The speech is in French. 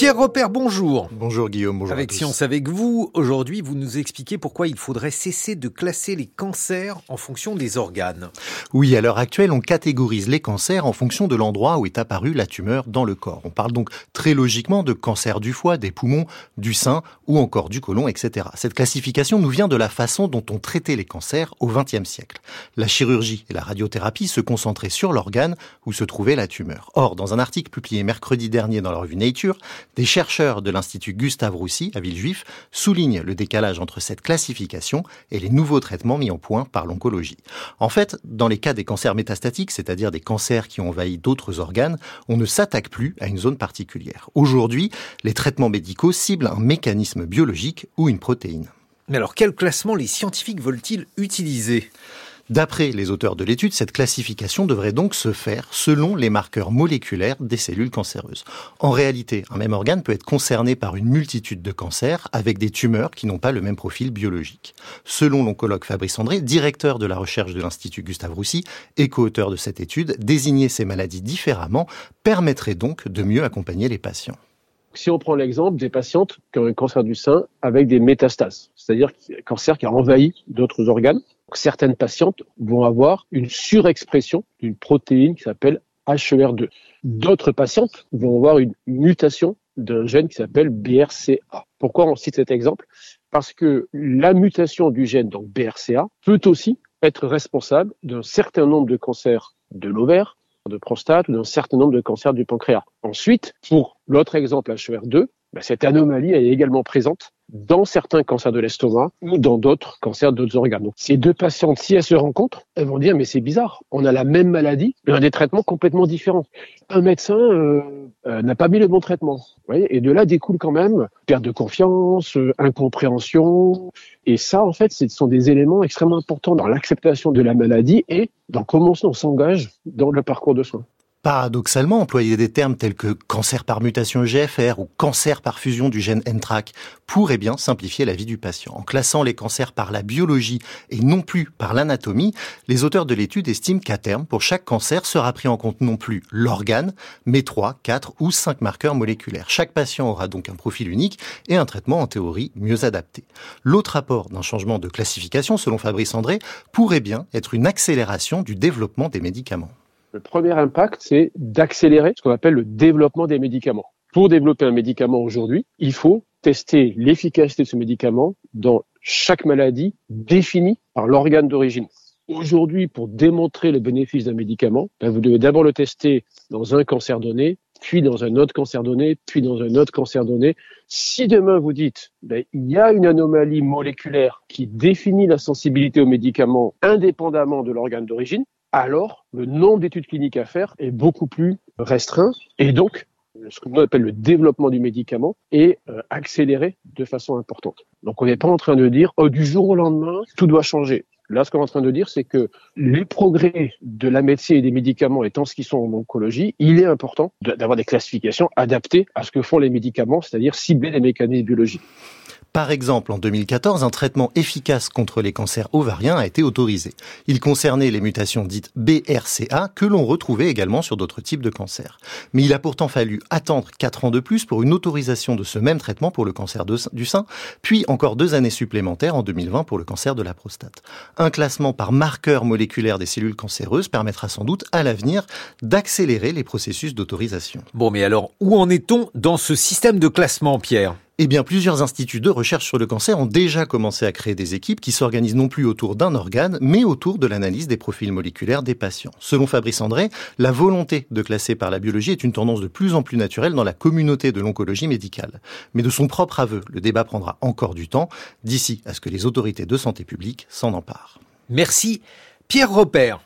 Pierre Repère, bonjour. Bonjour Guillaume, bonjour. Avec Science avec vous, aujourd'hui vous nous expliquez pourquoi il faudrait cesser de classer les cancers en fonction des organes. Oui, à l'heure actuelle, on catégorise les cancers en fonction de l'endroit où est apparue la tumeur dans le corps. On parle donc très logiquement de cancer du foie, des poumons, du sein ou encore du côlon, etc. Cette classification nous vient de la façon dont on traitait les cancers au XXe siècle. La chirurgie et la radiothérapie se concentraient sur l'organe où se trouvait la tumeur. Or, dans un article publié mercredi dernier dans la revue Nature, des chercheurs de l'Institut Gustave Roussy à Villejuif soulignent le décalage entre cette classification et les nouveaux traitements mis en point par l'oncologie. En fait, dans les cas des cancers métastatiques, c'est-à-dire des cancers qui ont envahi d'autres organes, on ne s'attaque plus à une zone particulière. Aujourd'hui, les traitements médicaux ciblent un mécanisme biologique ou une protéine. Mais alors, quel classement les scientifiques veulent-ils utiliser? D'après les auteurs de l'étude, cette classification devrait donc se faire selon les marqueurs moléculaires des cellules cancéreuses. En réalité, un même organe peut être concerné par une multitude de cancers avec des tumeurs qui n'ont pas le même profil biologique. Selon l'oncologue Fabrice André, directeur de la recherche de l'Institut Gustave Roussy et co-auteur de cette étude, désigner ces maladies différemment permettrait donc de mieux accompagner les patients. Si on prend l'exemple des patientes qui ont un cancer du sein avec des métastases, c'est-à-dire un cancer qui a envahi d'autres organes, certaines patientes vont avoir une surexpression d'une protéine qui s'appelle HER2. D'autres patientes vont avoir une mutation d'un gène qui s'appelle BRCA. Pourquoi on cite cet exemple? Parce que la mutation du gène donc BRCA peut aussi être responsable d'un certain nombre de cancers de l'ovaire, de prostate ou d'un certain nombre de cancers du pancréas. Ensuite, pour l'autre exemple HER2, ben, cette anomalie est également présente dans certains cancers de l'estomac ou dans d'autres cancers d'autres organes. Donc, ces deux patientes, si elles se rencontrent, elles vont dire mais c'est bizarre, on a la même maladie, mais on a des traitements complètement différents. Un médecin euh, euh, n'a pas mis le bon traitement. Et de là découle quand même perte de confiance, euh, incompréhension. Et ça, en fait, ce sont des éléments extrêmement importants dans l'acceptation de la maladie et dans comment on s'engage dans le parcours de soins. Paradoxalement, employer des termes tels que cancer par mutation GFR ou cancer par fusion du gène NTRAC pourrait bien simplifier la vie du patient. En classant les cancers par la biologie et non plus par l'anatomie, les auteurs de l'étude estiment qu'à terme, pour chaque cancer sera pris en compte non plus l'organe, mais trois, quatre ou cinq marqueurs moléculaires. Chaque patient aura donc un profil unique et un traitement en théorie mieux adapté. L'autre apport d'un changement de classification, selon Fabrice André, pourrait bien être une accélération du développement des médicaments. Le premier impact, c'est d'accélérer ce qu'on appelle le développement des médicaments. Pour développer un médicament aujourd'hui, il faut tester l'efficacité de ce médicament dans chaque maladie définie par l'organe d'origine. Aujourd'hui, pour démontrer le bénéfice d'un médicament, ben, vous devez d'abord le tester dans un cancer donné, puis dans un autre cancer donné, puis dans un autre cancer donné. Si demain vous dites, ben, il y a une anomalie moléculaire qui définit la sensibilité au médicament indépendamment de l'organe d'origine, alors le nombre d'études cliniques à faire est beaucoup plus restreint et donc ce qu'on appelle le développement du médicament est euh, accéléré de façon importante. Donc on n'est pas en train de dire oh, du jour au lendemain tout doit changer. Là, ce qu'on est en train de dire, c'est que les progrès de la médecine et des médicaments étant ce qu'ils sont en oncologie, il est important d'avoir des classifications adaptées à ce que font les médicaments, c'est-à-dire cibler les mécanismes biologiques. Par exemple, en 2014, un traitement efficace contre les cancers ovariens a été autorisé. Il concernait les mutations dites BRCA que l'on retrouvait également sur d'autres types de cancers. Mais il a pourtant fallu attendre 4 ans de plus pour une autorisation de ce même traitement pour le cancer du sein, puis encore deux années supplémentaires en 2020 pour le cancer de la prostate. Un classement par marqueur moléculaire des cellules cancéreuses permettra sans doute à l'avenir d'accélérer les processus d'autorisation. Bon, mais alors, où en est-on dans ce système de classement, Pierre? Eh bien, plusieurs instituts de recherche sur le cancer ont déjà commencé à créer des équipes qui s'organisent non plus autour d'un organe, mais autour de l'analyse des profils moléculaires des patients. Selon Fabrice André, la volonté de classer par la biologie est une tendance de plus en plus naturelle dans la communauté de l'oncologie médicale. Mais de son propre aveu, le débat prendra encore du temps, d'ici à ce que les autorités de santé publique s'en emparent. Merci. Pierre Repère.